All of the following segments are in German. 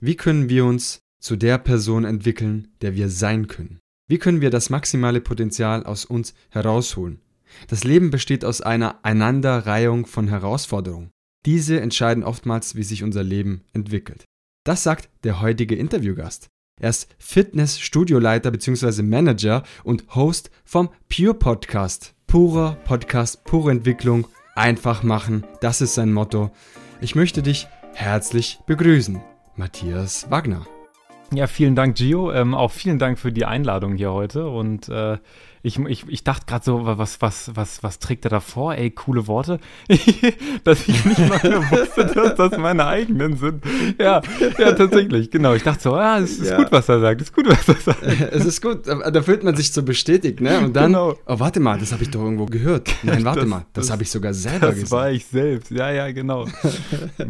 Wie können wir uns zu der Person entwickeln, der wir sein können? Wie können wir das maximale Potenzial aus uns herausholen? Das Leben besteht aus einer Einanderreihung von Herausforderungen. Diese entscheiden oftmals, wie sich unser Leben entwickelt. Das sagt der heutige Interviewgast. Er ist Fitness-Studioleiter bzw. Manager und Host vom Pure Podcast. Purer Podcast, pure Entwicklung, einfach machen, das ist sein Motto. Ich möchte dich herzlich begrüßen, Matthias Wagner. Ja, vielen Dank, Gio. Ähm, auch vielen Dank für die Einladung hier heute. Und äh, ich, ich, ich dachte gerade so, was, was, was, was trägt er da vor? Ey, coole Worte. dass ich nicht mal wusste, dass das meine eigenen sind. Ja, ja, tatsächlich, genau. Ich dachte so, ja, es ist ja. gut, was er sagt. Es ist gut, was er sagt. Es ist gut, da fühlt man sich so bestätigt, ne? Und dann, genau. oh, warte mal, das habe ich doch irgendwo gehört. Nein, warte das, mal, das, das habe ich sogar selber das gesagt. Das war ich selbst, ja, ja, genau.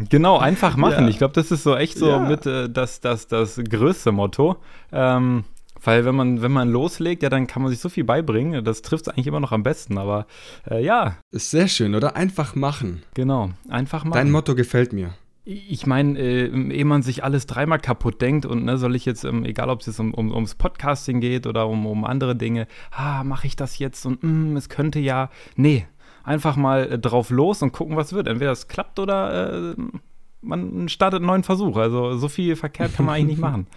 genau, einfach machen. Ja. Ich glaube, das ist so echt so ja. mit äh, das, das, das größte Motto. Ähm, weil wenn man, wenn man loslegt, ja, dann kann man sich so viel beibringen. Das trifft es eigentlich immer noch am besten. Aber äh, ja. Ist sehr schön, oder? Einfach machen. Genau, einfach machen. Dein Motto gefällt mir. Ich meine, äh, ehe man sich alles dreimal kaputt denkt und ne, soll ich jetzt, ähm, egal ob es jetzt um, um, ums Podcasting geht oder um, um andere Dinge, ah, mache ich das jetzt und mm, es könnte ja. Nee, einfach mal äh, drauf los und gucken, was wird. Entweder es klappt oder äh, man startet einen neuen Versuch. Also so viel verkehrt kann man eigentlich nicht machen.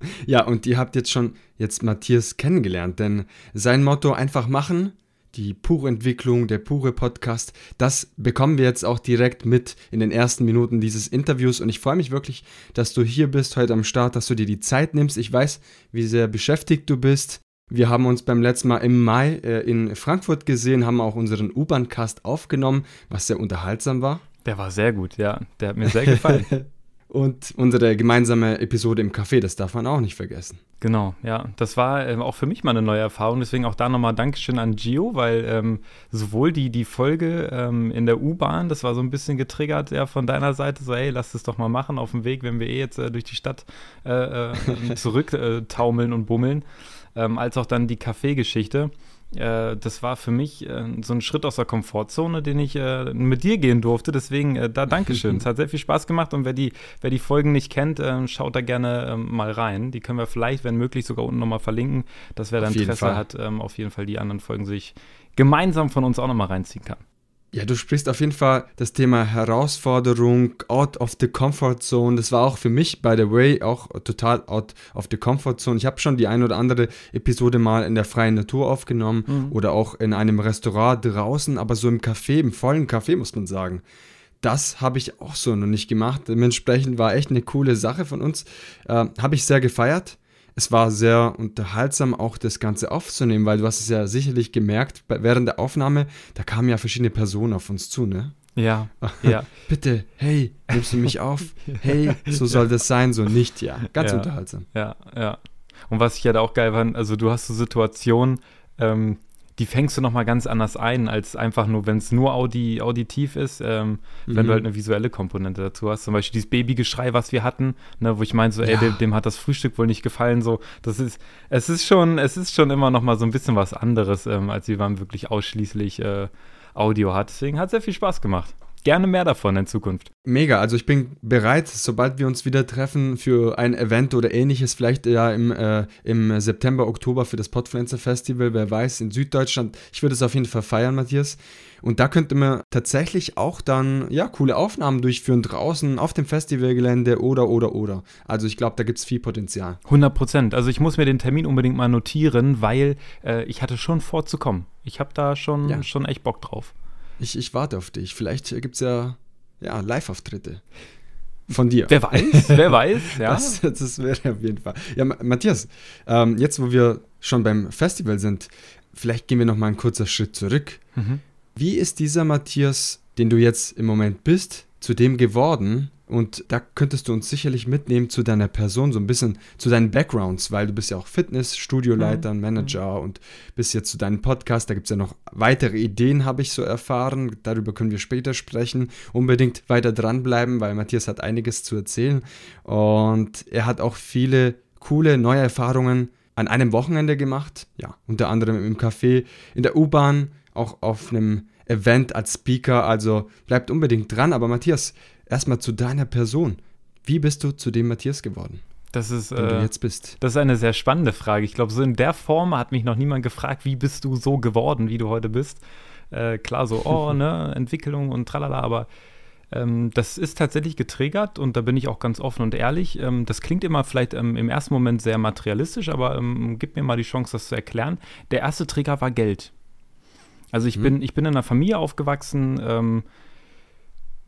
Ja, und ihr habt jetzt schon jetzt Matthias kennengelernt, denn sein Motto einfach machen, die pure Entwicklung, der pure Podcast, das bekommen wir jetzt auch direkt mit in den ersten Minuten dieses Interviews und ich freue mich wirklich, dass du hier bist heute am Start, dass du dir die Zeit nimmst. Ich weiß, wie sehr beschäftigt du bist. Wir haben uns beim letzten Mal im Mai äh, in Frankfurt gesehen, haben auch unseren U-Bahn-Cast aufgenommen, was sehr unterhaltsam war. Der war sehr gut, ja. Der hat mir sehr gefallen. und unsere gemeinsame Episode im Café, das darf man auch nicht vergessen. Genau, ja. Das war ähm, auch für mich mal eine neue Erfahrung. Deswegen auch da nochmal Dankeschön an Gio, weil ähm, sowohl die, die Folge ähm, in der U-Bahn, das war so ein bisschen getriggert ja, von deiner Seite, so, hey, lass es doch mal machen auf dem Weg, wenn wir eh jetzt äh, durch die Stadt äh, äh, zurück äh, und bummeln, ähm, als auch dann die Kaffeegeschichte. geschichte äh, das war für mich äh, so ein Schritt aus der Komfortzone, den ich äh, mit dir gehen durfte. Deswegen äh, da Dankeschön. es hat sehr viel Spaß gemacht und wer die, wer die Folgen nicht kennt, äh, schaut da gerne ähm, mal rein. Die können wir vielleicht, wenn möglich, sogar unten nochmal verlinken, dass wer da Interesse hat, ähm, auf jeden Fall die anderen Folgen sich gemeinsam von uns auch nochmal reinziehen kann. Ja, du sprichst auf jeden Fall das Thema Herausforderung, out of the comfort zone. Das war auch für mich, by the way, auch total out of the comfort zone. Ich habe schon die ein oder andere Episode mal in der freien Natur aufgenommen mhm. oder auch in einem Restaurant draußen, aber so im Café, im vollen Café muss man sagen. Das habe ich auch so noch nicht gemacht. Dementsprechend war echt eine coole Sache von uns. Äh, habe ich sehr gefeiert es war sehr unterhaltsam, auch das Ganze aufzunehmen, weil du hast es ja sicherlich gemerkt, während der Aufnahme, da kamen ja verschiedene Personen auf uns zu, ne? Ja, ja. Bitte, hey, nimmst du mich auf? Hey, so soll das sein, so nicht, ja. Ganz ja, unterhaltsam. Ja, ja. Und was ich halt auch geil fand, also du hast so Situationen, ähm, die fängst du nochmal ganz anders ein, als einfach nur, wenn es nur Audi, auditiv ist, ähm, mhm. wenn du mhm. halt eine visuelle Komponente dazu hast. Zum Beispiel dieses Babygeschrei, was wir hatten, ne, wo ich meinte, so, ey, dem, dem, hat das Frühstück wohl nicht gefallen. So, das ist, es ist schon, es ist schon immer nochmal so ein bisschen was anderes, ähm, als wie man wirklich ausschließlich äh, Audio hat. Deswegen hat sehr viel Spaß gemacht gerne mehr davon in Zukunft. Mega, also ich bin bereit, sobald wir uns wieder treffen für ein Event oder ähnliches, vielleicht ja im, äh, im September, Oktober für das Podfluencer Festival, wer weiß, in Süddeutschland. Ich würde es auf jeden Fall feiern, Matthias. Und da könnte man tatsächlich auch dann, ja, coole Aufnahmen durchführen draußen auf dem Festivalgelände oder, oder, oder. Also ich glaube, da gibt es viel Potenzial. 100 Prozent. Also ich muss mir den Termin unbedingt mal notieren, weil äh, ich hatte schon vorzukommen. Ich habe da schon, ja. schon echt Bock drauf. Ich, ich warte auf dich. Vielleicht gibt es ja, ja Live-Auftritte. Von dir. Wer weiß, wer weiß, ja. Das, das wäre auf jeden Fall. Ja, Matthias, ähm, jetzt wo wir schon beim Festival sind, vielleicht gehen wir noch mal einen kurzen Schritt zurück. Mhm. Wie ist dieser Matthias, den du jetzt im Moment bist, zu dem geworden, und da könntest du uns sicherlich mitnehmen zu deiner Person, so ein bisschen zu deinen Backgrounds, weil du bist ja auch Fitness, Studioleiter, mhm. Manager mhm. und bist jetzt zu deinem Podcast. Da gibt es ja noch weitere Ideen, habe ich so erfahren. Darüber können wir später sprechen. Unbedingt weiter dranbleiben, weil Matthias hat einiges zu erzählen. Und er hat auch viele coole neue Erfahrungen an einem Wochenende gemacht. Ja, unter anderem im Café, in der U-Bahn, auch auf einem Event als Speaker. Also bleibt unbedingt dran. Aber Matthias, erstmal zu deiner Person. Wie bist du zu dem Matthias geworden? Das ist, du jetzt bist. Das ist eine sehr spannende Frage. Ich glaube, so in der Form hat mich noch niemand gefragt, wie bist du so geworden, wie du heute bist. Äh, klar, so, oh, ne, Entwicklung und tralala, aber ähm, das ist tatsächlich getriggert und da bin ich auch ganz offen und ehrlich. Ähm, das klingt immer vielleicht ähm, im ersten Moment sehr materialistisch, aber ähm, gib mir mal die Chance, das zu erklären. Der erste Trigger war Geld. Also ich, mhm. bin, ich bin in einer Familie aufgewachsen, ähm,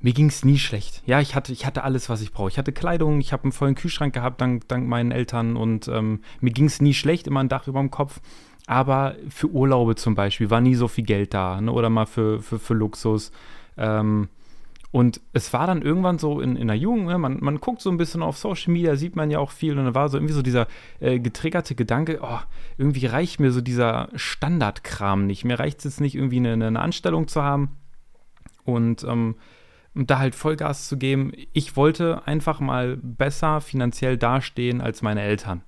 mir ging es nie schlecht. Ja, ich hatte, ich hatte alles, was ich brauche. Ich hatte Kleidung, ich habe einen vollen Kühlschrank gehabt, dank, dank meinen Eltern und ähm, mir ging es nie schlecht, immer ein Dach über dem Kopf. Aber für Urlaube zum Beispiel war nie so viel Geld da ne? oder mal für, für, für Luxus. Ähm, und es war dann irgendwann so in, in der Jugend, ne? man, man guckt so ein bisschen auf Social Media, sieht man ja auch viel und dann war so irgendwie so dieser äh, getriggerte Gedanke, oh, irgendwie reicht mir so dieser Standardkram nicht. Mir reicht es jetzt nicht, irgendwie eine, eine Anstellung zu haben und ähm, da halt Vollgas zu geben. Ich wollte einfach mal besser finanziell dastehen als meine Eltern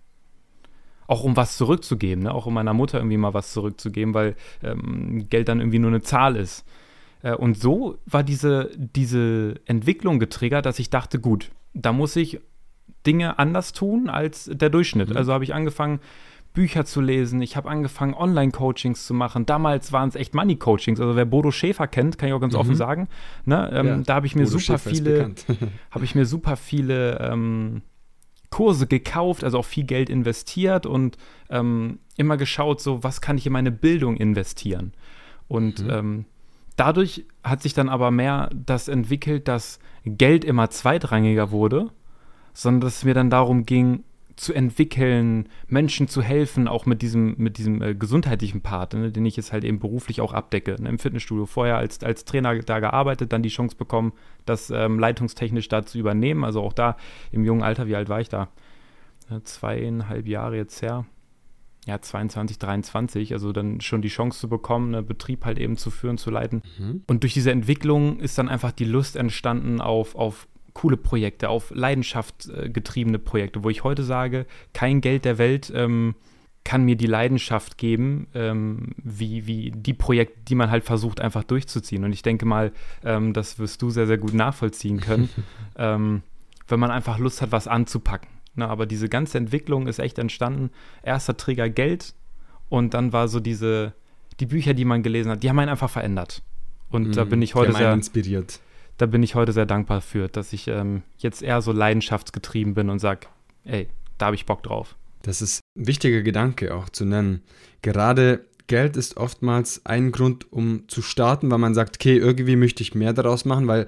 auch um was zurückzugeben, ne? auch um meiner Mutter irgendwie mal was zurückzugeben, weil ähm, Geld dann irgendwie nur eine Zahl ist. Äh, und so war diese, diese Entwicklung getriggert, dass ich dachte, gut, da muss ich Dinge anders tun als der Durchschnitt. Mhm. Also habe ich angefangen, Bücher zu lesen, ich habe angefangen, Online-Coachings zu machen. Damals waren es echt Money-Coachings. Also wer Bodo Schäfer kennt, kann ich auch ganz mhm. offen sagen. Ne? Ähm, ja, da habe ich mir Bodo super Schäfer viele, habe ich mir super viele ähm, Kurse gekauft, also auch viel Geld investiert und ähm, immer geschaut, so was kann ich in meine Bildung investieren. Und mhm. ähm, dadurch hat sich dann aber mehr das entwickelt, dass Geld immer zweitrangiger wurde, sondern dass es mir dann darum ging, zu entwickeln, Menschen zu helfen, auch mit diesem, mit diesem äh, gesundheitlichen Part, ne, den ich jetzt halt eben beruflich auch abdecke. Ne, Im Fitnessstudio vorher als, als Trainer da gearbeitet, dann die Chance bekommen, das ähm, leitungstechnisch da zu übernehmen. Also auch da im jungen Alter, wie alt war ich da? zweieinhalb Jahre jetzt her ja, 22, 23, also dann schon die Chance zu bekommen, einen Betrieb halt eben zu führen, zu leiten. Mhm. Und durch diese Entwicklung ist dann einfach die Lust entstanden auf, auf coole Projekte, auf Leidenschaft äh, getriebene Projekte, wo ich heute sage, kein Geld der Welt ähm, kann mir die Leidenschaft geben, ähm, wie, wie die Projekte, die man halt versucht einfach durchzuziehen. Und ich denke mal, ähm, das wirst du sehr, sehr gut nachvollziehen können, ähm, wenn man einfach Lust hat, was anzupacken. Na, aber diese ganze Entwicklung ist echt entstanden. Erster Trigger Geld und dann war so diese, die Bücher, die man gelesen hat, die haben einen einfach verändert. Und mhm, da bin ich heute sehr inspiriert. Da bin ich heute sehr dankbar für, dass ich ähm, jetzt eher so leidenschaftsgetrieben bin und sage, ey, da habe ich Bock drauf. Das ist ein wichtiger Gedanke auch zu nennen. Gerade Geld ist oftmals ein Grund, um zu starten, weil man sagt, okay, irgendwie möchte ich mehr daraus machen, weil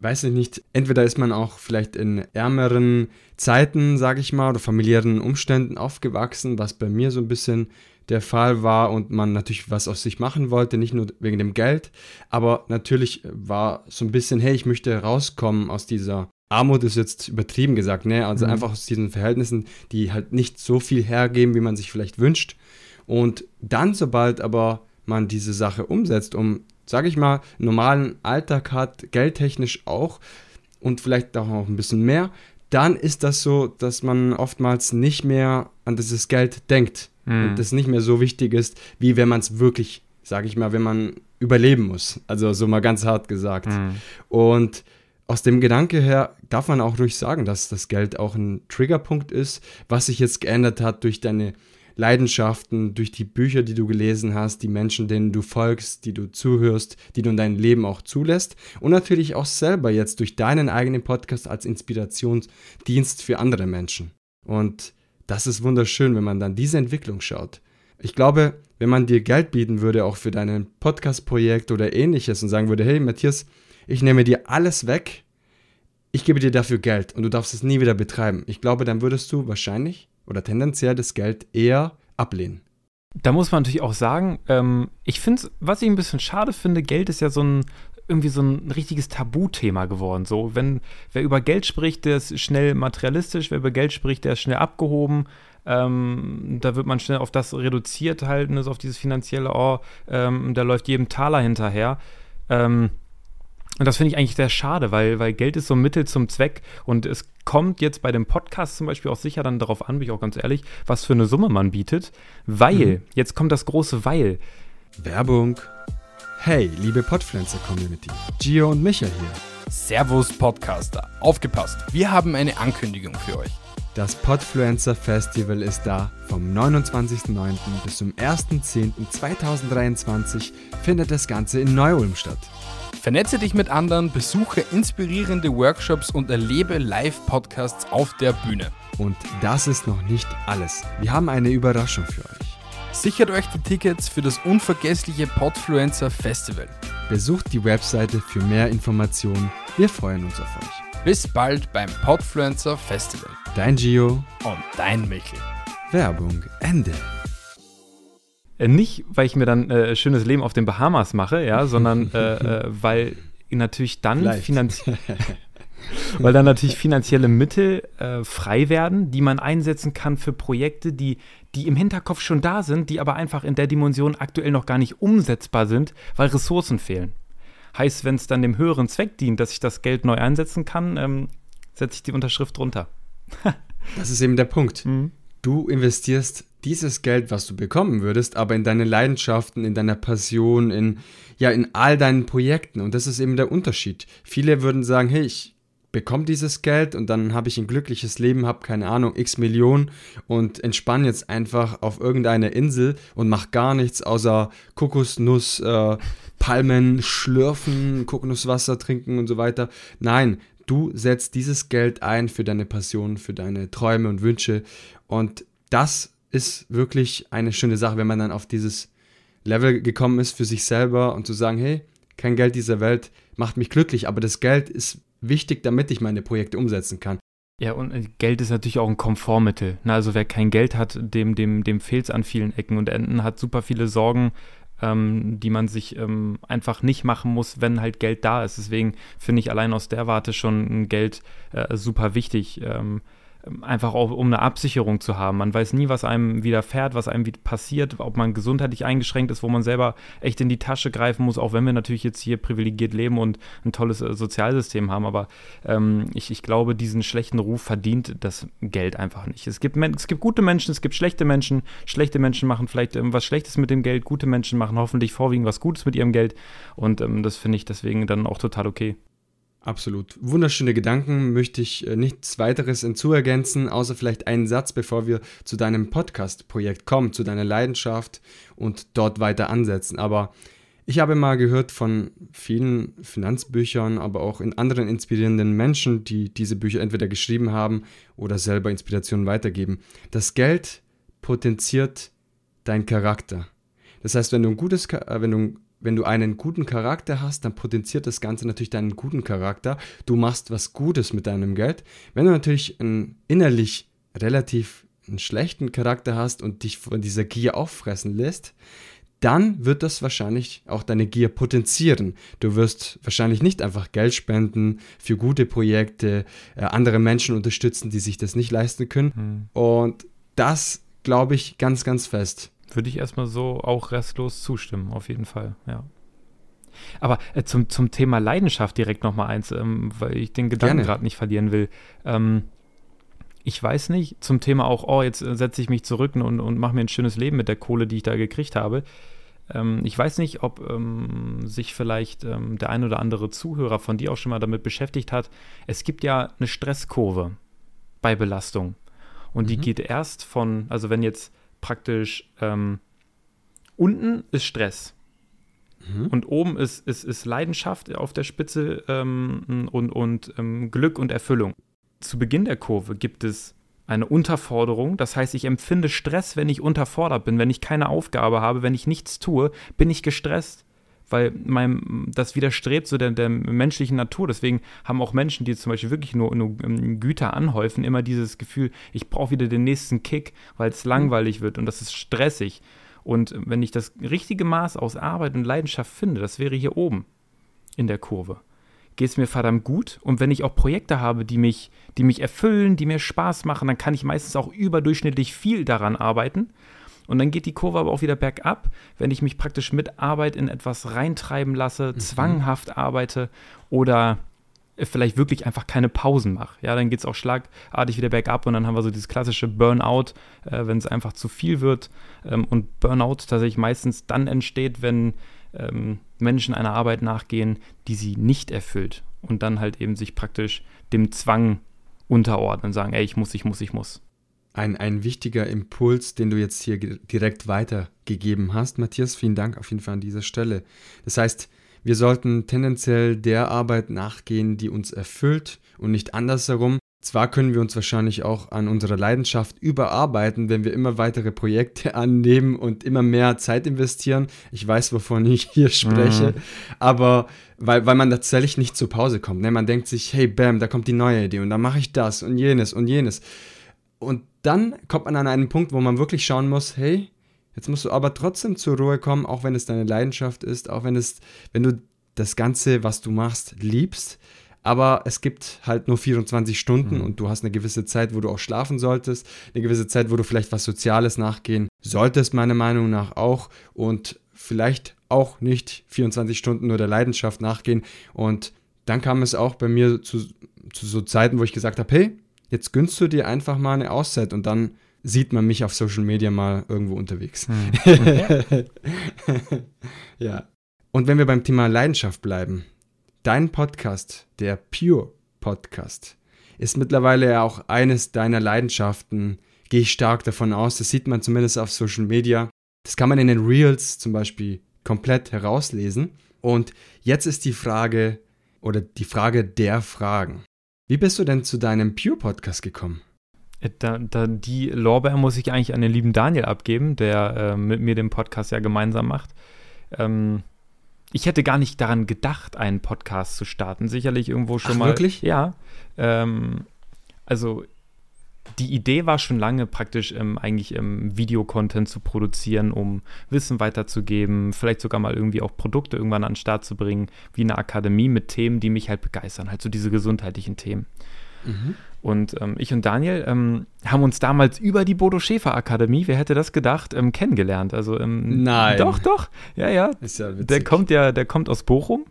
weiß ich nicht, entweder ist man auch vielleicht in ärmeren Zeiten, sage ich mal, oder familiären Umständen aufgewachsen, was bei mir so ein bisschen der Fall war und man natürlich was aus sich machen wollte, nicht nur wegen dem Geld, aber natürlich war so ein bisschen, hey, ich möchte rauskommen aus dieser Armut ist jetzt übertrieben gesagt, ne? Also mhm. einfach aus diesen Verhältnissen, die halt nicht so viel hergeben, wie man sich vielleicht wünscht. Und dann, sobald aber man diese Sache umsetzt, um sage ich mal, normalen Alltag hat, geldtechnisch auch und vielleicht auch noch ein bisschen mehr, dann ist das so, dass man oftmals nicht mehr an dieses Geld denkt mhm. und das nicht mehr so wichtig ist, wie wenn man es wirklich, sage ich mal, wenn man überleben muss. Also so mal ganz hart gesagt. Mhm. Und aus dem Gedanke her darf man auch ruhig sagen, dass das Geld auch ein Triggerpunkt ist, was sich jetzt geändert hat durch deine Leidenschaften, durch die Bücher, die du gelesen hast, die Menschen, denen du folgst, die du zuhörst, die du in dein Leben auch zulässt und natürlich auch selber jetzt durch deinen eigenen Podcast als Inspirationsdienst für andere Menschen. Und das ist wunderschön, wenn man dann diese Entwicklung schaut. Ich glaube, wenn man dir Geld bieten würde, auch für dein Podcast-Projekt oder ähnliches und sagen würde, hey Matthias, ich nehme dir alles weg, ich gebe dir dafür Geld und du darfst es nie wieder betreiben. Ich glaube, dann würdest du wahrscheinlich oder tendenziell das Geld eher ablehnen. Da muss man natürlich auch sagen, ähm, ich finde, was ich ein bisschen schade finde, Geld ist ja so ein irgendwie so ein richtiges Tabuthema geworden. So, wenn wer über Geld spricht, der ist schnell materialistisch, wer über Geld spricht, der ist schnell abgehoben. Ähm, da wird man schnell auf das reduziert halten, ist auf dieses finanzielle, oh, ähm, da läuft jedem Taler hinterher. Ähm, und das finde ich eigentlich sehr schade, weil, weil Geld ist so ein Mittel zum Zweck und es kommt jetzt bei dem Podcast zum Beispiel auch sicher dann darauf an, bin ich auch ganz ehrlich, was für eine Summe man bietet, weil, mhm. jetzt kommt das große Weil. Werbung. Hey, liebe Podpflanzer-Community, Gio und Micha hier. Servus Podcaster, aufgepasst, wir haben eine Ankündigung für euch. Das Podfluencer Festival ist da. Vom 29.09. bis zum 1.10.2023 findet das Ganze in Neu-Ulm statt. Vernetze dich mit anderen, besuche inspirierende Workshops und erlebe Live-Podcasts auf der Bühne. Und das ist noch nicht alles. Wir haben eine Überraschung für euch. Sichert euch die Tickets für das unvergessliche Podfluencer Festival. Besucht die Webseite für mehr Informationen. Wir freuen uns auf euch. Bis bald beim Podfluencer Festival. Dein Gio und dein Michel. Werbung Ende. Äh, nicht, weil ich mir dann äh, schönes Leben auf den Bahamas mache, ja, sondern äh, äh, weil natürlich dann finanziell. weil dann natürlich finanzielle Mittel äh, frei werden, die man einsetzen kann für Projekte, die, die im Hinterkopf schon da sind, die aber einfach in der Dimension aktuell noch gar nicht umsetzbar sind, weil Ressourcen fehlen. Heißt, wenn es dann dem höheren Zweck dient, dass ich das Geld neu einsetzen kann, ähm, setze ich die Unterschrift drunter. das ist eben der Punkt. Mhm. Du investierst dieses Geld, was du bekommen würdest, aber in deine Leidenschaften, in deiner Passion, in ja, in all deinen Projekten. Und das ist eben der Unterschied. Viele würden sagen, hey, ich bekomme dieses Geld und dann habe ich ein glückliches Leben, habe keine Ahnung, x Millionen und entspanne jetzt einfach auf irgendeiner Insel und mache gar nichts außer Kokosnuss, äh, Palmen schlürfen, Kokosnusswasser trinken und so weiter. Nein, du setzt dieses Geld ein für deine Passion, für deine Träume und Wünsche und das ist wirklich eine schöne Sache, wenn man dann auf dieses Level gekommen ist für sich selber und zu sagen, hey, kein Geld dieser Welt macht mich glücklich, aber das Geld ist wichtig, damit ich meine Projekte umsetzen kann. Ja, und äh, Geld ist natürlich auch ein Komfortmittel. Na, also wer kein Geld hat, dem, dem, dem fehlt es an vielen Ecken und Enden, hat super viele Sorgen, ähm, die man sich ähm, einfach nicht machen muss, wenn halt Geld da ist. Deswegen finde ich allein aus der Warte schon Geld äh, super wichtig. Ähm, einfach auch um eine Absicherung zu haben. Man weiß nie, was einem widerfährt, was einem passiert, ob man gesundheitlich eingeschränkt ist, wo man selber echt in die Tasche greifen muss, auch wenn wir natürlich jetzt hier privilegiert leben und ein tolles äh, Sozialsystem haben. Aber ähm, ich, ich glaube, diesen schlechten Ruf verdient das Geld einfach nicht. Es gibt, es gibt gute Menschen, es gibt schlechte Menschen. Schlechte Menschen machen vielleicht ähm, was Schlechtes mit dem Geld, gute Menschen machen hoffentlich vorwiegend was Gutes mit ihrem Geld. Und ähm, das finde ich deswegen dann auch total okay. Absolut. Wunderschöne Gedanken möchte ich äh, nichts weiteres hinzuergänzen, außer vielleicht einen Satz, bevor wir zu deinem Podcast-Projekt kommen, zu deiner Leidenschaft und dort weiter ansetzen. Aber ich habe mal gehört von vielen Finanzbüchern, aber auch in anderen inspirierenden Menschen, die diese Bücher entweder geschrieben haben oder selber Inspirationen weitergeben. Das Geld potenziert dein Charakter. Das heißt, wenn du ein gutes, äh, wenn du wenn du einen guten Charakter hast, dann potenziert das Ganze natürlich deinen guten Charakter. Du machst was Gutes mit deinem Geld. Wenn du natürlich einen innerlich relativ einen schlechten Charakter hast und dich von dieser Gier auffressen lässt, dann wird das wahrscheinlich auch deine Gier potenzieren. Du wirst wahrscheinlich nicht einfach Geld spenden für gute Projekte, äh, andere Menschen unterstützen, die sich das nicht leisten können. Mhm. Und das glaube ich ganz, ganz fest. Würde ich erstmal so auch restlos zustimmen, auf jeden Fall, ja. Aber äh, zum, zum Thema Leidenschaft direkt nochmal eins, ähm, weil ich den Gedanken gerade nicht verlieren will. Ähm, ich weiß nicht, zum Thema auch, oh, jetzt äh, setze ich mich zurück und, und mache mir ein schönes Leben mit der Kohle, die ich da gekriegt habe. Ähm, ich weiß nicht, ob ähm, sich vielleicht ähm, der ein oder andere Zuhörer von dir auch schon mal damit beschäftigt hat. Es gibt ja eine Stresskurve bei Belastung. Und mhm. die geht erst von, also wenn jetzt praktisch ähm, unten ist Stress. Mhm. Und oben ist, ist, ist Leidenschaft auf der Spitze ähm, und, und ähm, Glück und Erfüllung. Zu Beginn der Kurve gibt es eine Unterforderung. Das heißt, ich empfinde Stress, wenn ich unterfordert bin, wenn ich keine Aufgabe habe, wenn ich nichts tue, bin ich gestresst weil mein, das widerstrebt so der, der, menschlichen Natur. Deswegen haben auch Menschen, die zum Beispiel wirklich nur, nur ähm, Güter anhäufen, immer dieses Gefühl, ich brauche wieder den nächsten Kick, weil es langweilig wird und das ist stressig. Und wenn ich das richtige Maß aus Arbeit und Leidenschaft finde, das wäre hier oben in der Kurve, geht es mir verdammt gut. Und wenn ich auch Projekte habe, die mich, die mich erfüllen, die mir Spaß machen, dann kann ich meistens auch überdurchschnittlich viel daran arbeiten. Und dann geht die Kurve aber auch wieder bergab, wenn ich mich praktisch mit Arbeit in etwas reintreiben lasse, mhm. zwanghaft arbeite oder vielleicht wirklich einfach keine Pausen mache. Ja, dann geht es auch schlagartig wieder bergab und dann haben wir so dieses klassische Burnout, äh, wenn es einfach zu viel wird. Ähm, und Burnout tatsächlich meistens dann entsteht, wenn ähm, Menschen einer Arbeit nachgehen, die sie nicht erfüllt und dann halt eben sich praktisch dem Zwang unterordnen, sagen, ey, ich muss, ich muss, ich muss. Ein, ein wichtiger Impuls, den du jetzt hier direkt weitergegeben hast, Matthias. Vielen Dank auf jeden Fall an dieser Stelle. Das heißt, wir sollten tendenziell der Arbeit nachgehen, die uns erfüllt und nicht andersherum. Zwar können wir uns wahrscheinlich auch an unserer Leidenschaft überarbeiten, wenn wir immer weitere Projekte annehmen und immer mehr Zeit investieren. Ich weiß, wovon ich hier spreche, mhm. aber weil, weil man tatsächlich nicht zur Pause kommt. Ne? Man denkt sich, hey, bam, da kommt die neue Idee und dann mache ich das und jenes und jenes. Und dann kommt man an einen Punkt, wo man wirklich schauen muss, hey, jetzt musst du aber trotzdem zur Ruhe kommen, auch wenn es deine Leidenschaft ist, auch wenn es, wenn du das Ganze, was du machst, liebst. Aber es gibt halt nur 24 Stunden mhm. und du hast eine gewisse Zeit, wo du auch schlafen solltest, eine gewisse Zeit, wo du vielleicht was Soziales nachgehen solltest, meiner Meinung nach auch. Und vielleicht auch nicht 24 Stunden nur der Leidenschaft nachgehen. Und dann kam es auch bei mir zu, zu so Zeiten, wo ich gesagt habe, hey, jetzt gönnst du dir einfach mal eine Auszeit und dann sieht man mich auf Social Media mal irgendwo unterwegs. Hm. ja. Und wenn wir beim Thema Leidenschaft bleiben, dein Podcast, der Pure Podcast, ist mittlerweile ja auch eines deiner Leidenschaften. Gehe ich stark davon aus. Das sieht man zumindest auf Social Media. Das kann man in den Reels zum Beispiel komplett herauslesen. Und jetzt ist die Frage oder die Frage der Fragen. Wie bist du denn zu deinem Pure Podcast gekommen? Äh, da, da, die Lorbeer muss ich eigentlich an den lieben Daniel abgeben, der äh, mit mir den Podcast ja gemeinsam macht. Ähm, ich hätte gar nicht daran gedacht, einen Podcast zu starten. Sicherlich irgendwo schon Ach, mal. Wirklich? Ja. Ähm, also die Idee war schon lange praktisch ähm, eigentlich ähm, Videocontent zu produzieren, um Wissen weiterzugeben, vielleicht sogar mal irgendwie auch Produkte irgendwann an den Start zu bringen, wie eine Akademie mit Themen, die mich halt begeistern, halt so diese gesundheitlichen Themen. Mhm. Und ähm, ich und Daniel ähm, haben uns damals über die Bodo Schäfer Akademie, wer hätte das gedacht, ähm, kennengelernt. Also ähm, Nein. Doch, doch. Ja, ja. Ist ja witzig. Der kommt ja, der kommt aus Bochum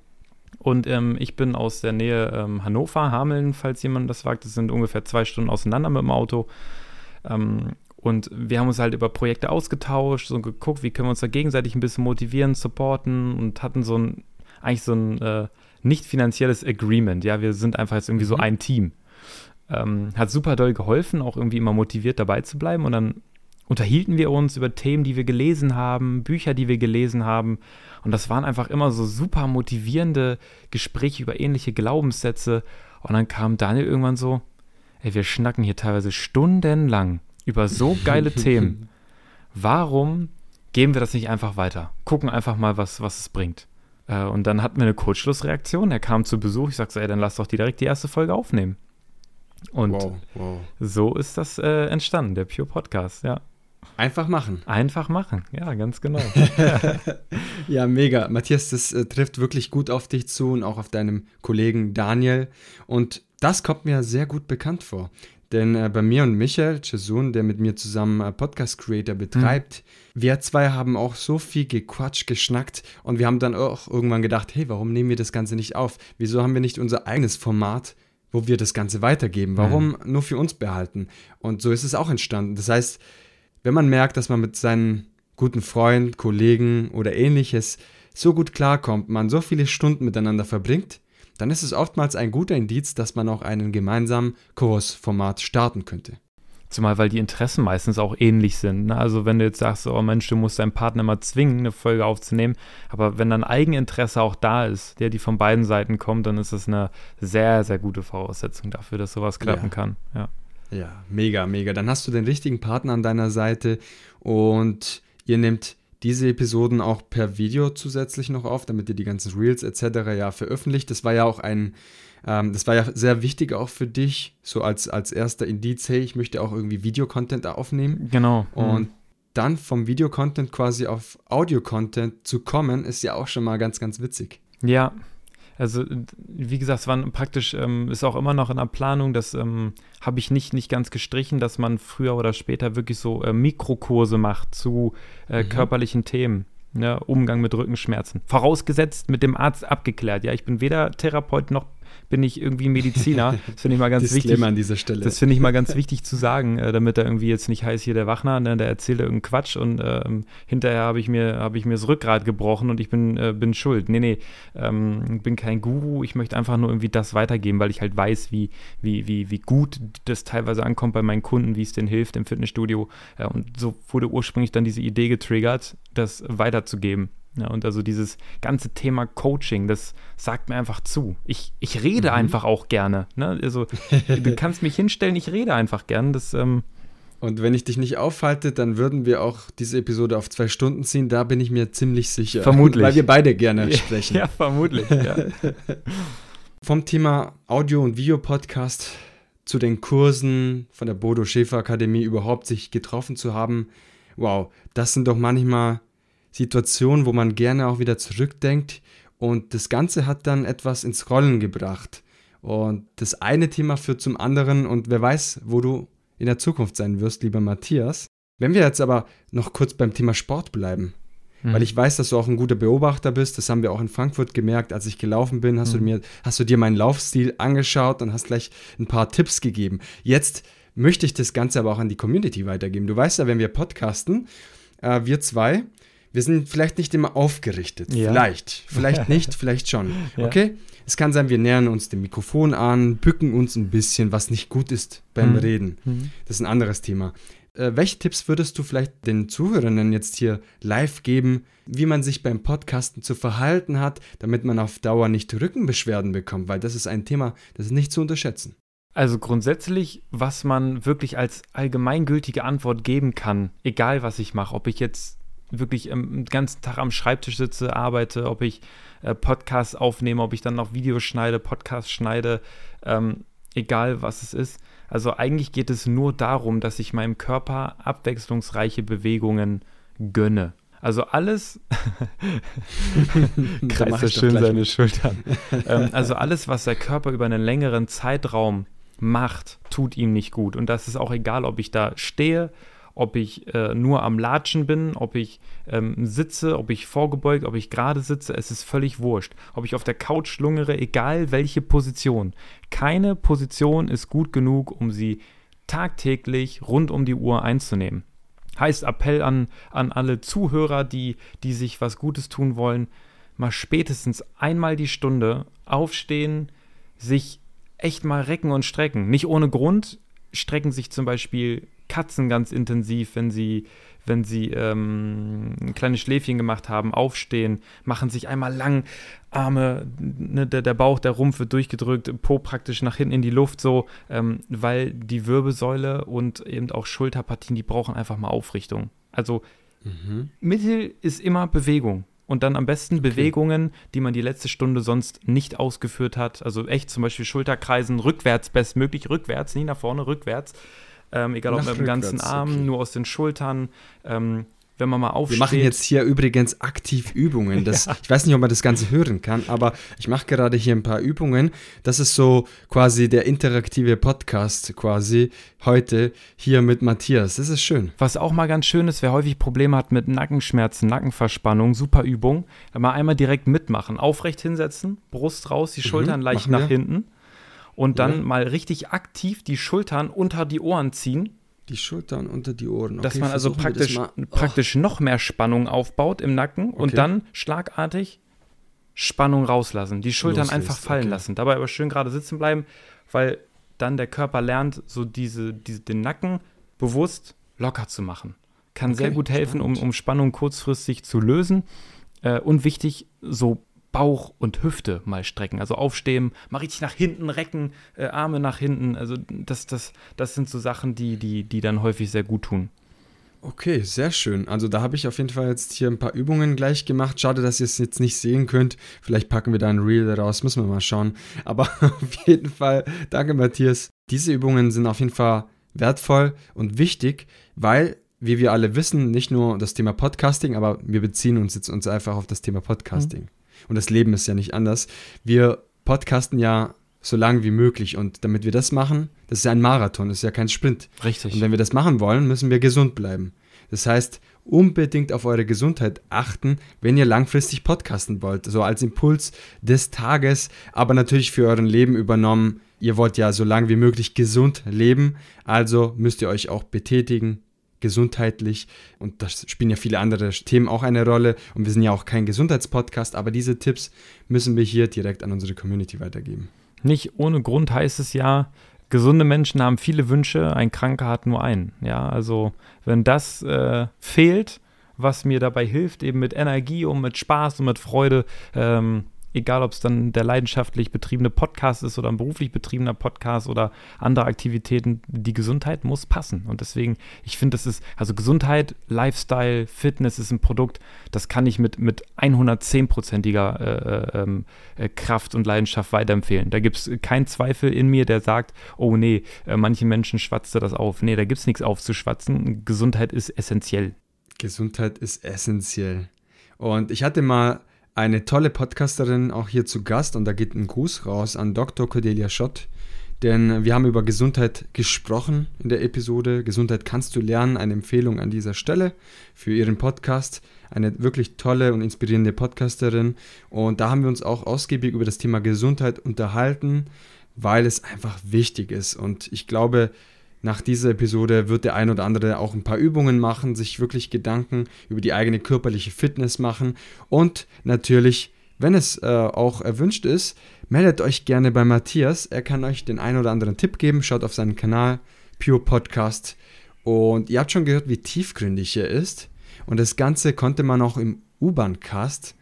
und ähm, ich bin aus der Nähe ähm, Hannover, Hameln, falls jemand das wagt. Das sind ungefähr zwei Stunden auseinander mit dem Auto. Ähm, und wir haben uns halt über Projekte ausgetauscht, so geguckt, wie können wir uns da gegenseitig ein bisschen motivieren, supporten und hatten so ein, eigentlich so ein äh, nicht finanzielles Agreement. Ja, wir sind einfach jetzt irgendwie mhm. so ein Team. Ähm, hat super doll geholfen, auch irgendwie immer motiviert dabei zu bleiben. Und dann unterhielten wir uns über Themen, die wir gelesen haben, Bücher, die wir gelesen haben. Und das waren einfach immer so super motivierende Gespräche über ähnliche Glaubenssätze. Und dann kam Daniel irgendwann so, ey, wir schnacken hier teilweise stundenlang über so geile Themen. Warum geben wir das nicht einfach weiter? Gucken einfach mal, was, was es bringt. Äh, und dann hatten wir eine Kurzschlussreaktion. Er kam zu Besuch. Ich sagte, ey, dann lass doch direkt die erste Folge aufnehmen. Und wow, wow. so ist das äh, entstanden, der Pure Podcast, ja. Einfach machen. Einfach machen, ja, ganz genau. ja, mega. Matthias, das äh, trifft wirklich gut auf dich zu und auch auf deinem Kollegen Daniel. Und das kommt mir sehr gut bekannt vor. Denn äh, bei mir und Michael Chesun, der mit mir zusammen äh, Podcast Creator betreibt, mhm. wir zwei haben auch so viel gequatscht, geschnackt und wir haben dann auch irgendwann gedacht, hey, warum nehmen wir das Ganze nicht auf? Wieso haben wir nicht unser eigenes Format, wo wir das Ganze weitergeben? Warum mhm. nur für uns behalten? Und so ist es auch entstanden. Das heißt, wenn man merkt, dass man mit seinen guten Freund, Kollegen oder ähnliches so gut klarkommt, man so viele Stunden miteinander verbringt, dann ist es oftmals ein guter Indiz, dass man auch einen gemeinsamen Kursformat starten könnte. Zumal, weil die Interessen meistens auch ähnlich sind. Ne? Also wenn du jetzt sagst, oh Mensch, du musst deinen Partner mal zwingen, eine Folge aufzunehmen, aber wenn dann Eigeninteresse auch da ist, der die von beiden Seiten kommt, dann ist das eine sehr, sehr gute Voraussetzung dafür, dass sowas klappen ja. kann. Ja. Ja, mega, mega. Dann hast du den richtigen Partner an deiner Seite und ihr nehmt diese Episoden auch per Video zusätzlich noch auf, damit ihr die ganzen Reels etc. ja veröffentlicht. Das war ja auch ein, ähm, das war ja sehr wichtig auch für dich, so als, als erster Indiz, hey, ich möchte auch irgendwie Videocontent aufnehmen. Genau. Und mhm. dann vom Videocontent quasi auf Audio-Content zu kommen, ist ja auch schon mal ganz, ganz witzig. Ja, also wie gesagt, es waren praktisch, ähm, ist auch immer noch in der Planung, das ähm, habe ich nicht, nicht ganz gestrichen, dass man früher oder später wirklich so äh, Mikrokurse macht zu äh, mhm. körperlichen Themen. Ne, Umgang mit Rückenschmerzen. Vorausgesetzt mit dem Arzt abgeklärt. Ja, ich bin weder Therapeut noch bin ich irgendwie Mediziner. Das finde ich mal ganz wichtig. an dieser Stelle. Das finde ich mal ganz wichtig zu sagen, äh, damit er irgendwie jetzt nicht heißt, hier der Wachner, ne, der erzählt irgendeinen Quatsch und ähm, hinterher habe ich, mir, hab ich mir das Rückgrat gebrochen und ich bin, äh, bin schuld. Nee, nee, ähm, bin kein Guru, ich möchte einfach nur irgendwie das weitergeben, weil ich halt weiß, wie, wie, wie, wie gut das teilweise ankommt bei meinen Kunden, wie es denen hilft im Fitnessstudio. Äh, und so wurde ursprünglich dann diese Idee getriggert, das weiterzugeben. Ja, und also dieses ganze Thema Coaching, das sagt mir einfach zu. Ich, ich rede Mhm. einfach auch gerne. Ne? Also du kannst mich hinstellen, ich rede einfach gern. Das, ähm, Und wenn ich dich nicht aufhalte, dann würden wir auch diese Episode auf zwei Stunden ziehen. Da bin ich mir ziemlich sicher. Vermutlich. Weil wir beide gerne sprechen. ja, vermutlich. Ja. Vom Thema Audio- und Videopodcast zu den Kursen von der Bodo Schäfer Akademie überhaupt sich getroffen zu haben. Wow, das sind doch manchmal Situationen, wo man gerne auch wieder zurückdenkt. Und das Ganze hat dann etwas ins Rollen gebracht. Und das eine Thema führt zum anderen und wer weiß, wo du in der Zukunft sein wirst, lieber Matthias. Wenn wir jetzt aber noch kurz beim Thema Sport bleiben, Mhm. weil ich weiß, dass du auch ein guter Beobachter bist. Das haben wir auch in Frankfurt gemerkt, als ich gelaufen bin, hast, du, mir, hast du dir meinen Laufstil angeschaut und hast gleich ein paar Tipps gegeben. Jetzt möchte ich das Ganze aber auch an die Community weitergeben. Du weißt ja, wenn wir podcasten, äh, wir zwei, wir sind vielleicht nicht immer aufgerichtet. Ja. Vielleicht, vielleicht nicht, vielleicht schon. Ja. Okay? Es kann sein, wir nähern uns dem Mikrofon an, bücken uns ein bisschen, was nicht gut ist beim Mhm. Reden. Mhm. Das ist ein anderes Thema. Äh, welche Tipps würdest du vielleicht den Zuhörenden jetzt hier live geben, wie man sich beim Podcasten zu verhalten hat, damit man auf Dauer nicht Rückenbeschwerden bekommt? Weil das ist ein Thema, das ist nicht zu unterschätzen. Also grundsätzlich, was man wirklich als allgemeingültige Antwort geben kann, egal was ich mache, ob ich jetzt wirklich ähm, den ganzen Tag am Schreibtisch sitze, arbeite, ob ich äh, Podcasts aufnehme, ob ich dann noch Videos schneide, Podcasts schneide, ähm, egal was es ist. Also eigentlich geht es nur darum, dass ich meinem Körper abwechslungsreiche Bewegungen gönne. Also alles, kreist er schön seine mit. Schultern. ähm, also alles, was der Körper über einen längeren Zeitraum macht, tut ihm nicht gut. Und das ist auch egal, ob ich da stehe, ob ich äh, nur am Latschen bin, ob ich ähm, sitze, ob ich vorgebeugt, ob ich gerade sitze, es ist völlig wurscht. Ob ich auf der Couch lungere, egal welche Position. Keine Position ist gut genug, um sie tagtäglich rund um die Uhr einzunehmen. Heißt Appell an, an alle Zuhörer, die, die sich was Gutes tun wollen, mal spätestens einmal die Stunde aufstehen, sich echt mal recken und strecken. Nicht ohne Grund strecken sich zum Beispiel Katzen ganz intensiv, wenn sie, wenn sie ähm, ein kleines Schläfchen gemacht haben, aufstehen, machen sich einmal lang, Arme, ne, der, der Bauch, der Rumpf wird durchgedrückt, Po praktisch nach hinten in die Luft, so, ähm, weil die Wirbelsäule und eben auch Schulterpartien, die brauchen einfach mal Aufrichtung. Also Mhm. Mittel ist immer Bewegung. Und dann am besten Bewegungen, die man die letzte Stunde sonst nicht ausgeführt hat. Also echt zum Beispiel Schulterkreisen rückwärts, bestmöglich rückwärts, nie nach vorne, rückwärts. Ähm, egal ob mit dem ganzen Arm, okay. nur aus den Schultern. Ähm, wenn man mal Wir aufsteht. machen jetzt hier übrigens aktiv Übungen. Das, Ich weiß nicht, ob man das Ganze hören kann, aber ich mache gerade hier ein paar Übungen. Das ist so quasi der interaktive Podcast quasi heute hier mit Matthias. Das ist schön. Was auch mal ganz schön ist, wer häufig Probleme hat mit Nackenschmerzen, Nackenverspannung, super Übung. Mal einmal direkt mitmachen. Aufrecht hinsetzen, Brust raus, die Schultern leicht machen nach wir. hinten. Und dann Ja. mal richtig aktiv die Schultern unter die Ohren ziehen. Die Schultern unter die Ohren. dass Okay, man also praktisch. Oh. praktisch noch mehr Spannung aufbaut im Nacken und Okay. dann schlagartig Spannung rauslassen. Die Schultern Loslässt, einfach fallen okay. lassen. Dabei aber schön gerade sitzen bleiben, weil dann der Körper lernt, so diese, diese, den Nacken bewusst locker zu machen. Kann sehr gut helfen, um, um Spannung kurzfristig zu lösen. Äh, und wichtig, so Bauch und Hüfte mal strecken. Also aufstehen, mal richtig nach hinten recken, äh, Arme nach hinten. Also das, das, das sind so Sachen, die, die, die dann häufig sehr gut tun. Okay, sehr schön. Also da habe ich auf jeden Fall jetzt hier ein paar Übungen gleich gemacht. Schade, dass ihr es jetzt nicht sehen könnt. Vielleicht packen wir da ein Reel raus, müssen wir mal schauen. Aber auf jeden Fall, danke Matthias. Diese Übungen sind auf jeden Fall wertvoll und wichtig, weil, wie wir alle wissen, nicht nur das Thema Podcasting, aber wir beziehen uns jetzt uns einfach auf das Thema Podcasting. Und das Leben ist ja nicht anders. Wir podcasten ja so lange wie möglich und damit wir das machen, das ist ja ein Marathon, das ist ja kein Sprint. Richtig. Und wenn wir das machen wollen, müssen wir gesund bleiben. Das heißt, unbedingt auf eure Gesundheit achten, wenn ihr langfristig podcasten wollt. So als Impuls des Tages, aber natürlich für euren Leben übernommen. Ihr wollt ja so lange wie möglich gesund leben, also müsst ihr euch auch betätigen, gesundheitlich. Und das spielen ja viele andere Themen auch eine Rolle. Und wir sind ja auch kein Gesundheitspodcast, aber diese Tipps müssen wir hier direkt an unsere Community weitergeben. Nicht ohne Grund heißt es ja, gesunde Menschen haben viele Wünsche, ein Kranker hat nur einen. Ja, also wenn das äh, fehlt, was mir dabei hilft, eben mit Energie und mit Spaß und mit Freude, ähm, egal ob es dann der leidenschaftlich betriebene Podcast ist oder ein beruflich betriebener Podcast oder andere Aktivitäten, die Gesundheit muss passen. Und deswegen, ich finde, das ist, also Gesundheit, Lifestyle, Fitness ist ein Produkt, das kann ich mit, mit 110-prozentiger äh, äh, ähm, äh, Kraft und Leidenschaft weiterempfehlen. Da gibt es keinen Zweifel in mir, der sagt, oh nee, äh, manche Menschen schwatzte das auf. Nee, da gibt es nichts aufzuschwatzen. Gesundheit ist essentiell. Gesundheit ist essentiell. Und ich hatte mal eine tolle Podcasterin auch hier zu Gast und da geht ein Gruß raus an Dr. Cordelia Schott, denn wir haben über Gesundheit gesprochen in der Episode. Gesundheit kannst du lernen, eine Empfehlung an dieser Stelle für ihren Podcast. Eine wirklich tolle und inspirierende Podcasterin und da haben wir uns auch ausgiebig über das Thema Gesundheit unterhalten, weil es einfach wichtig ist und ich glaube, nach dieser Episode wird der ein oder andere auch ein paar Übungen machen, sich wirklich Gedanken über die eigene körperliche Fitness machen und natürlich, wenn es äh, auch erwünscht ist, meldet euch gerne bei Matthias. Er kann euch den ein oder anderen Tipp geben. Schaut auf seinen Kanal Pure Podcast und ihr habt schon gehört, wie tiefgründig er ist und das Ganze konnte man auch im U-Bahn-Cast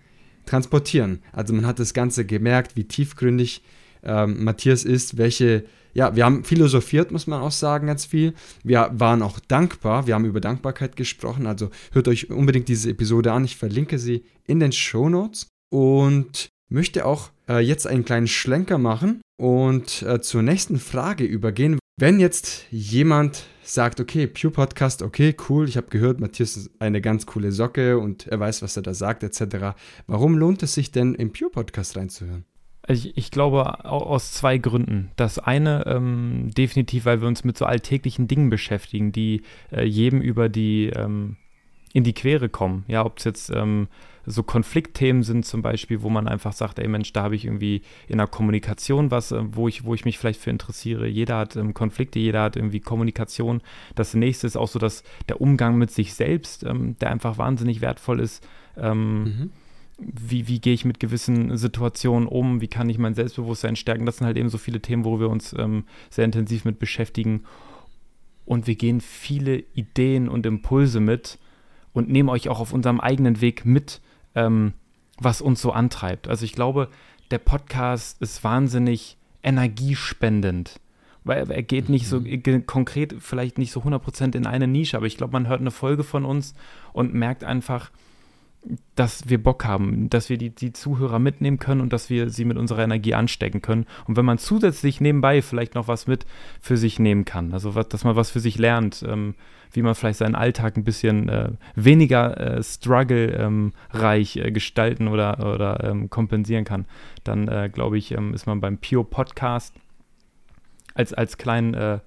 transportieren. Also man hat das Ganze gemerkt, wie tiefgründig ähm, Matthias ist, welche ja, wir haben philosophiert, muss man auch sagen, ganz viel. Wir waren auch dankbar. Wir haben über Dankbarkeit gesprochen. Also hört euch unbedingt diese Episode an. Ich verlinke sie in den Show Notes und möchte auch äh, jetzt einen kleinen Schlenker machen und äh, zur nächsten Frage übergehen. Wenn jetzt jemand sagt, okay, Pew Podcast, okay, cool, ich habe gehört, Matthias ist eine ganz coole Socke und er weiß, was er da sagt, etc. Warum lohnt es sich denn, im Pew Podcast reinzuhören? Ich, ich, glaube aus zwei Gründen. Das eine ähm, definitiv, weil wir uns mit so alltäglichen Dingen beschäftigen, die äh, jedem über die ähm, in die Quere kommen. Ja, ob es jetzt ähm, so Konfliktthemen sind zum Beispiel, wo man einfach sagt, ey Mensch, da habe ich irgendwie in der Kommunikation was, äh, wo ich, wo ich mich vielleicht für interessiere. Jeder hat ähm, Konflikte, jeder hat irgendwie Kommunikation. Das nächste ist auch so, dass der Umgang mit sich selbst, ähm, der einfach wahnsinnig wertvoll ist. Ähm, mhm wie, wie gehe ich mit gewissen Situationen um, wie kann ich mein Selbstbewusstsein stärken. Das sind halt eben so viele Themen, wo wir uns ähm, sehr intensiv mit beschäftigen. Und wir gehen viele Ideen und Impulse mit und nehmen euch auch auf unserem eigenen Weg mit, ähm, was uns so antreibt. Also ich glaube, der Podcast ist wahnsinnig energiespendend. Weil er geht nicht so mhm. konkret, vielleicht nicht so 100% in eine Nische, aber ich glaube, man hört eine Folge von uns und merkt einfach, dass wir Bock haben, dass wir die, die Zuhörer mitnehmen können und dass wir sie mit unserer Energie anstecken können. Und wenn man zusätzlich nebenbei vielleicht noch was mit für sich nehmen kann, also was, dass man was für sich lernt, ähm, wie man vielleicht seinen Alltag ein bisschen äh, weniger äh, struggle-reich ähm, äh, gestalten oder, oder ähm, kompensieren kann, dann äh, glaube ich, ähm, ist man beim Pure Podcast als, als kleinen, äh,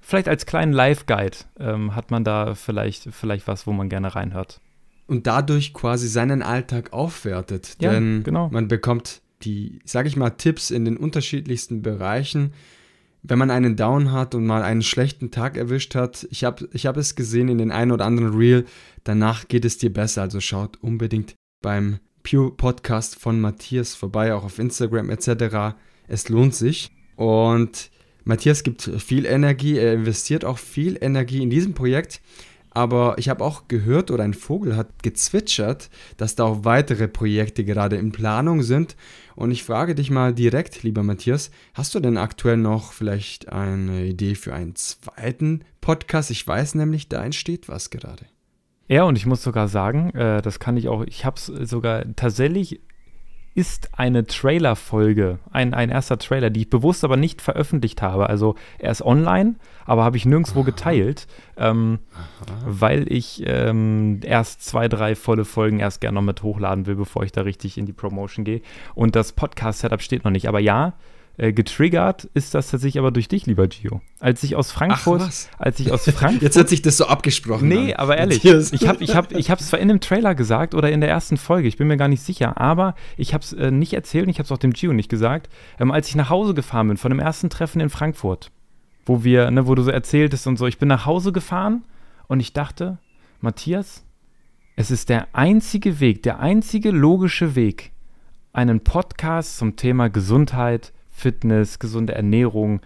vielleicht als kleinen Live-Guide ähm, hat man da vielleicht, vielleicht was, wo man gerne reinhört und dadurch quasi seinen Alltag aufwertet. Ja, Denn genau. man bekommt die, sage ich mal, Tipps in den unterschiedlichsten Bereichen. Wenn man einen Down hat und mal einen schlechten Tag erwischt hat, ich habe ich hab es gesehen in den einen oder anderen Reel, danach geht es dir besser. Also schaut unbedingt beim Pure Podcast von Matthias vorbei, auch auf Instagram etc. Es lohnt sich. Und Matthias gibt viel Energie, er investiert auch viel Energie in diesem Projekt. Aber ich habe auch gehört oder ein Vogel hat gezwitschert, dass da auch weitere Projekte gerade in Planung sind. Und ich frage dich mal direkt, lieber Matthias, hast du denn aktuell noch vielleicht eine Idee für einen zweiten Podcast? Ich weiß nämlich, da entsteht was gerade. Ja, und ich muss sogar sagen, äh, das kann ich auch, ich habe es sogar tatsächlich ist eine Trailer-Folge, ein, ein erster Trailer, die ich bewusst aber nicht veröffentlicht habe. Also er ist online, aber habe ich nirgendwo Aha. geteilt, ähm, weil ich ähm, erst zwei, drei volle Folgen erst gerne noch mit hochladen will, bevor ich da richtig in die Promotion gehe. Und das Podcast-Setup steht noch nicht. Aber ja, äh, getriggert ist das tatsächlich aber durch dich, lieber Gio. Als ich aus Frankfurt, Ach, als ich aus Frankfurt. Jetzt hat sich das so abgesprochen. Nee, an. aber ehrlich, ich habe ich hab, ich hab's zwar in dem Trailer gesagt oder in der ersten Folge, ich bin mir gar nicht sicher, aber ich habe es äh, nicht erzählt und ich habe es auch dem Gio nicht gesagt, ähm, als ich nach Hause gefahren bin von dem ersten Treffen in Frankfurt, wo wir, ne, wo du so erzähltest und so, ich bin nach Hause gefahren und ich dachte, Matthias, es ist der einzige Weg, der einzige logische Weg, einen Podcast zum Thema Gesundheit, Fitness, gesunde Ernährung,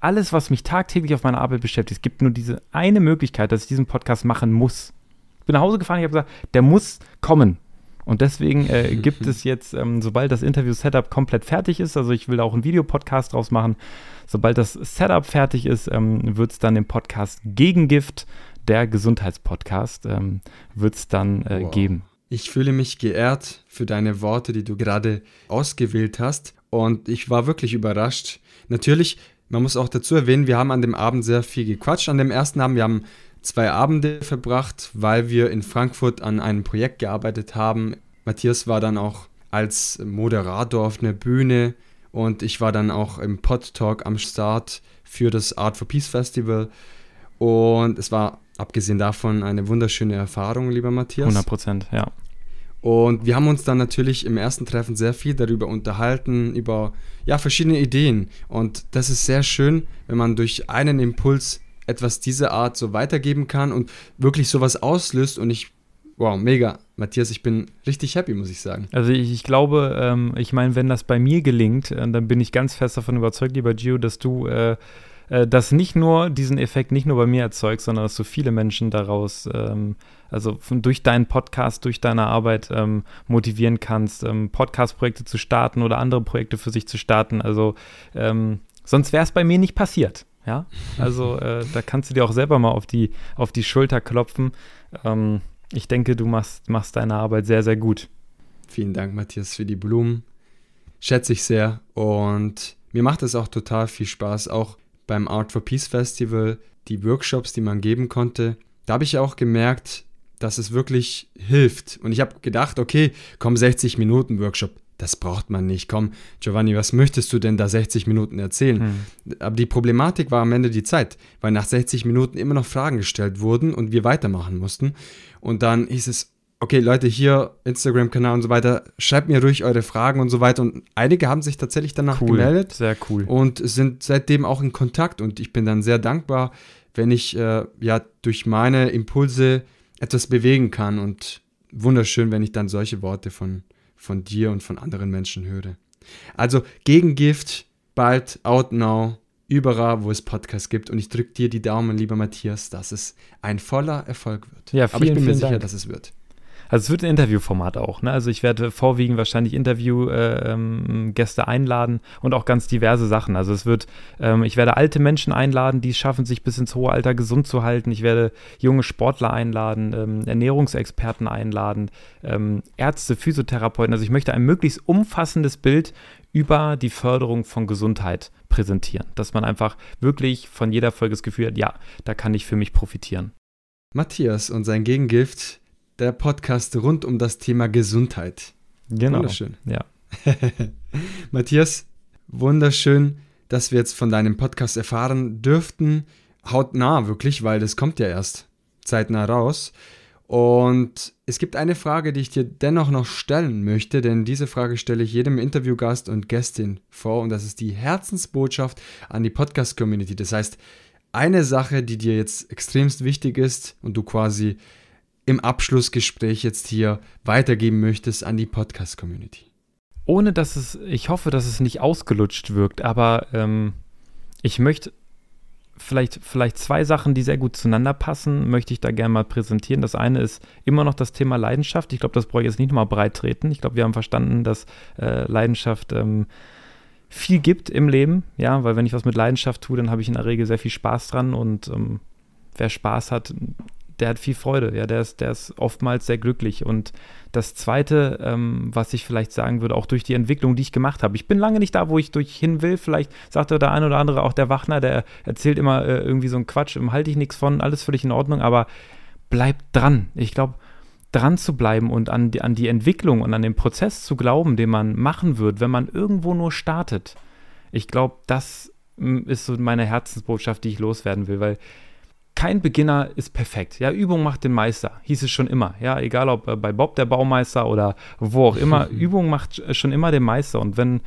alles, was mich tagtäglich auf meiner Arbeit beschäftigt. Es gibt nur diese eine Möglichkeit, dass ich diesen Podcast machen muss. Ich bin nach Hause gefahren, ich habe gesagt, der muss kommen. Und deswegen äh, gibt es jetzt, ähm, sobald das Interview-Setup komplett fertig ist, also ich will auch einen Videopodcast draus machen, sobald das Setup fertig ist, ähm, wird es dann den Podcast Gegengift, der Gesundheitspodcast, ähm, wird es dann äh, Wow. geben. Ich fühle mich geehrt für deine Worte, die du gerade ausgewählt hast. Und ich war wirklich überrascht. Natürlich, man muss auch dazu erwähnen, wir haben an dem Abend sehr viel gequatscht. An dem ersten Abend, wir haben zwei Abende verbracht, weil wir in Frankfurt an einem Projekt gearbeitet haben. Matthias war dann auch als Moderator auf einer Bühne und ich war dann auch im Pod Talk am Start für das Art for Peace Festival. Und es war abgesehen davon eine wunderschöne Erfahrung, lieber Matthias. 100 Prozent, ja. Und wir haben uns dann natürlich im ersten Treffen sehr viel darüber unterhalten, über ja, verschiedene Ideen. Und das ist sehr schön, wenn man durch einen Impuls etwas dieser Art so weitergeben kann und wirklich sowas auslöst. Und ich, wow, mega. Matthias, ich bin richtig happy, muss ich sagen. Also ich, ich glaube, ähm, ich meine, wenn das bei mir gelingt, äh, dann bin ich ganz fest davon überzeugt, lieber Gio, dass du äh, äh, das nicht nur, diesen Effekt nicht nur bei mir erzeugst, sondern dass du viele Menschen daraus, ähm, also von, durch deinen Podcast, durch deine Arbeit ähm, motivieren kannst, ähm, Podcast-Projekte zu starten oder andere Projekte für sich zu starten. Also ähm, sonst wäre es bei mir nicht passiert. Ja, also äh, da kannst du dir auch selber mal auf die, auf die Schulter klopfen. Ähm, ich denke, du machst, machst deine Arbeit sehr, sehr gut. Vielen Dank, Matthias, für die Blumen. Schätze ich sehr. Und mir macht es auch total viel Spaß, auch beim Art for Peace Festival, die Workshops, die man geben konnte. Da habe ich auch gemerkt, dass es wirklich hilft. Und ich habe gedacht, okay, komm, 60 Minuten Workshop, das braucht man nicht. Komm, Giovanni, was möchtest du denn da 60 Minuten erzählen? Hm. Aber die Problematik war am Ende die Zeit, weil nach 60 Minuten immer noch Fragen gestellt wurden und wir weitermachen mussten. Und dann hieß es, okay, Leute, hier Instagram-Kanal und so weiter, schreibt mir ruhig eure Fragen und so weiter. Und einige haben sich tatsächlich danach Cool, gemeldet sehr cool. und sind seitdem auch in Kontakt. Und ich bin dann sehr dankbar, wenn ich äh, ja durch meine Impulse etwas bewegen kann. Und wunderschön, wenn ich dann solche Worte von, von dir und von anderen Menschen höre. Also Gegengift, bald, out now, überall, wo es Podcasts gibt. Und ich drücke dir die Daumen, lieber Matthias, dass es ein voller Erfolg wird. Ja, Aber ich vielen, bin mir vielen sicher, Dank. dass es wird. Also es wird ein Interviewformat auch, ne? Also ich werde vorwiegend wahrscheinlich Interviewgäste einladen und auch ganz diverse Sachen. Also es wird, ähm, ich werde alte Menschen einladen, die es schaffen, sich bis ins hohe Alter gesund zu halten. Ich werde junge Sportler einladen, ähm, Ernährungsexperten einladen, ähm, Ärzte, Physiotherapeuten. Also ich möchte ein möglichst umfassendes Bild über die Förderung von Gesundheit präsentieren. Dass man einfach wirklich von jeder Folge das Gefühl hat, ja, da kann ich für mich profitieren. Matthias und sein Gegengift, der Podcast rund um das Thema Gesundheit. Genau. Wunderschön. Ja. Matthias, wunderschön, dass wir jetzt von deinem Podcast erfahren dürften. Hautnah wirklich, weil das kommt ja erst zeitnah raus. Und es gibt eine Frage, die ich dir dennoch noch stellen möchte, denn diese Frage stelle ich jedem Interviewgast und Gästin vor und das ist die Herzensbotschaft an die Podcast-Community. Das heißt, eine Sache, die dir jetzt extremst wichtig ist und du quasi im Abschlussgespräch jetzt hier weitergeben möchtest an die Podcast-Community. ohne dass es, ich hoffe, dass es nicht ausgelutscht wirkt, aber ähm, ich möchte vielleicht, vielleicht zwei Sachen, die sehr gut zueinander passen, möchte ich da gerne mal präsentieren. Das eine ist immer noch das Thema Leidenschaft. Ich glaube, das brauche ich jetzt nicht nochmal breit treten. Ich glaube, wir haben verstanden, dass äh, Leidenschaft ähm, viel gibt im Leben, ja, weil wenn ich was mit Leidenschaft tue, dann habe ich in der Regel sehr viel Spaß dran und ähm, wer Spaß hat, der hat viel Freude, ja, der ist, der ist oftmals sehr glücklich. Und das Zweite, ähm, was ich vielleicht sagen würde, auch durch die Entwicklung, die ich gemacht habe. Ich bin lange nicht da, wo ich durch hin will. Vielleicht sagte der ein oder andere, auch der Wachner, der erzählt immer äh, irgendwie so einen Quatsch, ähm, halte ich nichts von, alles völlig in Ordnung, aber bleibt dran. Ich glaube, dran zu bleiben und an die, an die Entwicklung und an den Prozess zu glauben, den man machen wird, wenn man irgendwo nur startet. Ich glaube, das mm, ist so meine Herzensbotschaft, die ich loswerden will, weil kein Beginner ist perfekt. Ja, Übung macht den Meister, hieß es schon immer. Ja, egal ob äh, bei Bob der Baumeister oder wo auch immer, Übung macht schon immer den Meister. Und wenn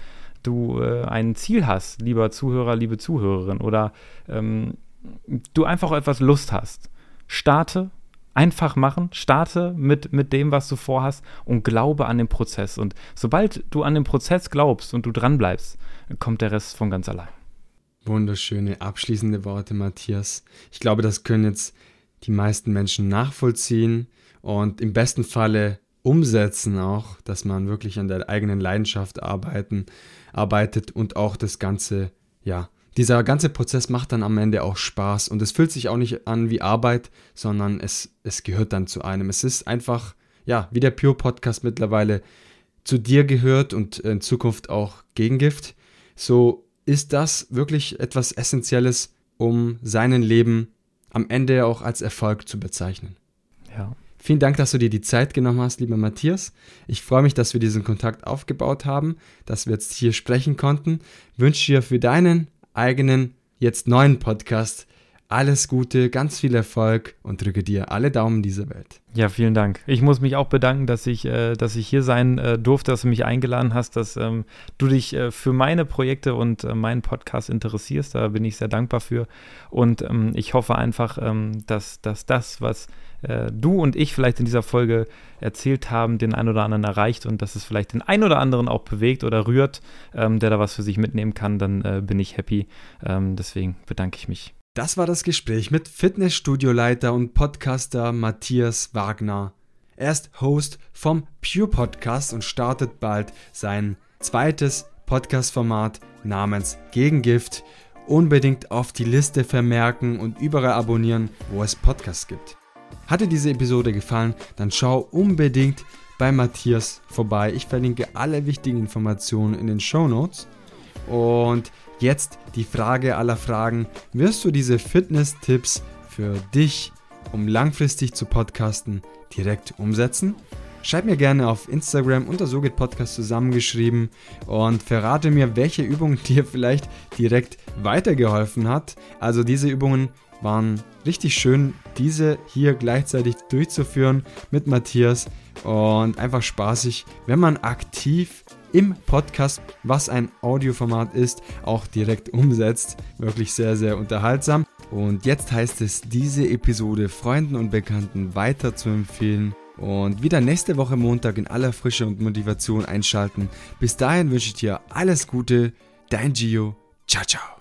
du äh, ein Ziel hast, lieber Zuhörer, liebe Zuhörerin, oder ähm, du einfach etwas Lust hast, starte, einfach machen, starte mit, mit dem, was du vorhast und glaube an den Prozess. Und sobald du an den Prozess glaubst und du dranbleibst, kommt der Rest von ganz allein. Wunderschöne abschließende Worte, Matthias. Ich glaube, das können jetzt die meisten Menschen nachvollziehen und im besten Falle umsetzen auch, dass man wirklich an der eigenen Leidenschaft arbeiten, arbeitet und auch das Ganze, ja, dieser ganze Prozess macht dann am Ende auch Spaß und es fühlt sich auch nicht an wie Arbeit, sondern es, es gehört dann zu einem. Es ist einfach, ja, wie der Pure Podcast mittlerweile zu dir gehört und in Zukunft auch Gegengift. So ist das wirklich etwas Essentielles, um seinen Leben am Ende auch als Erfolg zu bezeichnen. Ja. Vielen Dank, dass du dir die Zeit genommen hast, lieber Matthias. Ich freue mich, dass wir diesen Kontakt aufgebaut haben, dass wir jetzt hier sprechen konnten. Wünsche dir für deinen eigenen, jetzt neuen Podcast alles Gute, ganz viel Erfolg und drücke dir alle Daumen dieser Welt. Ja, vielen Dank. Ich muss mich auch bedanken, dass ich, äh, dass ich hier sein äh, durfte, dass du mich eingeladen hast, dass ähm, du dich äh, für meine Projekte und äh, meinen Podcast interessierst. Da bin ich sehr dankbar für. Und ähm, ich hoffe einfach, ähm, dass, dass das, was äh, du und ich vielleicht in dieser Folge erzählt haben, den einen oder anderen erreicht und dass es vielleicht den einen oder anderen auch bewegt oder rührt, ähm, der da was für sich mitnehmen kann, dann äh, bin ich happy. Ähm, deswegen bedanke ich mich. Das war das Gespräch mit Fitnessstudioleiter und Podcaster Matthias Wagner. Er ist Host vom Pure Podcast und startet bald sein zweites Podcast-Format namens Gegengift. Unbedingt auf die Liste vermerken und überall abonnieren, wo es Podcasts gibt. Hat dir diese Episode gefallen, dann schau unbedingt bei Matthias vorbei. Ich verlinke alle wichtigen Informationen in den Show Notes. Und jetzt die Frage aller Fragen. Wirst du diese Fitness-Tipps für dich, um langfristig zu podcasten, direkt umsetzen? Schreib mir gerne auf Instagram unter So geht Podcast zusammengeschrieben und verrate mir, welche Übung dir vielleicht direkt weitergeholfen hat. Also diese Übungen waren richtig schön, diese hier gleichzeitig durchzuführen mit Matthias und einfach spaßig, wenn man aktiv im Podcast, was ein Audioformat ist, auch direkt umsetzt. Wirklich sehr, sehr unterhaltsam. Und jetzt heißt es, diese Episode Freunden und Bekannten weiter zu empfehlen und wieder nächste Woche Montag in aller Frische und Motivation einschalten. Bis dahin wünsche ich dir alles Gute, dein Gio. Ciao, ciao.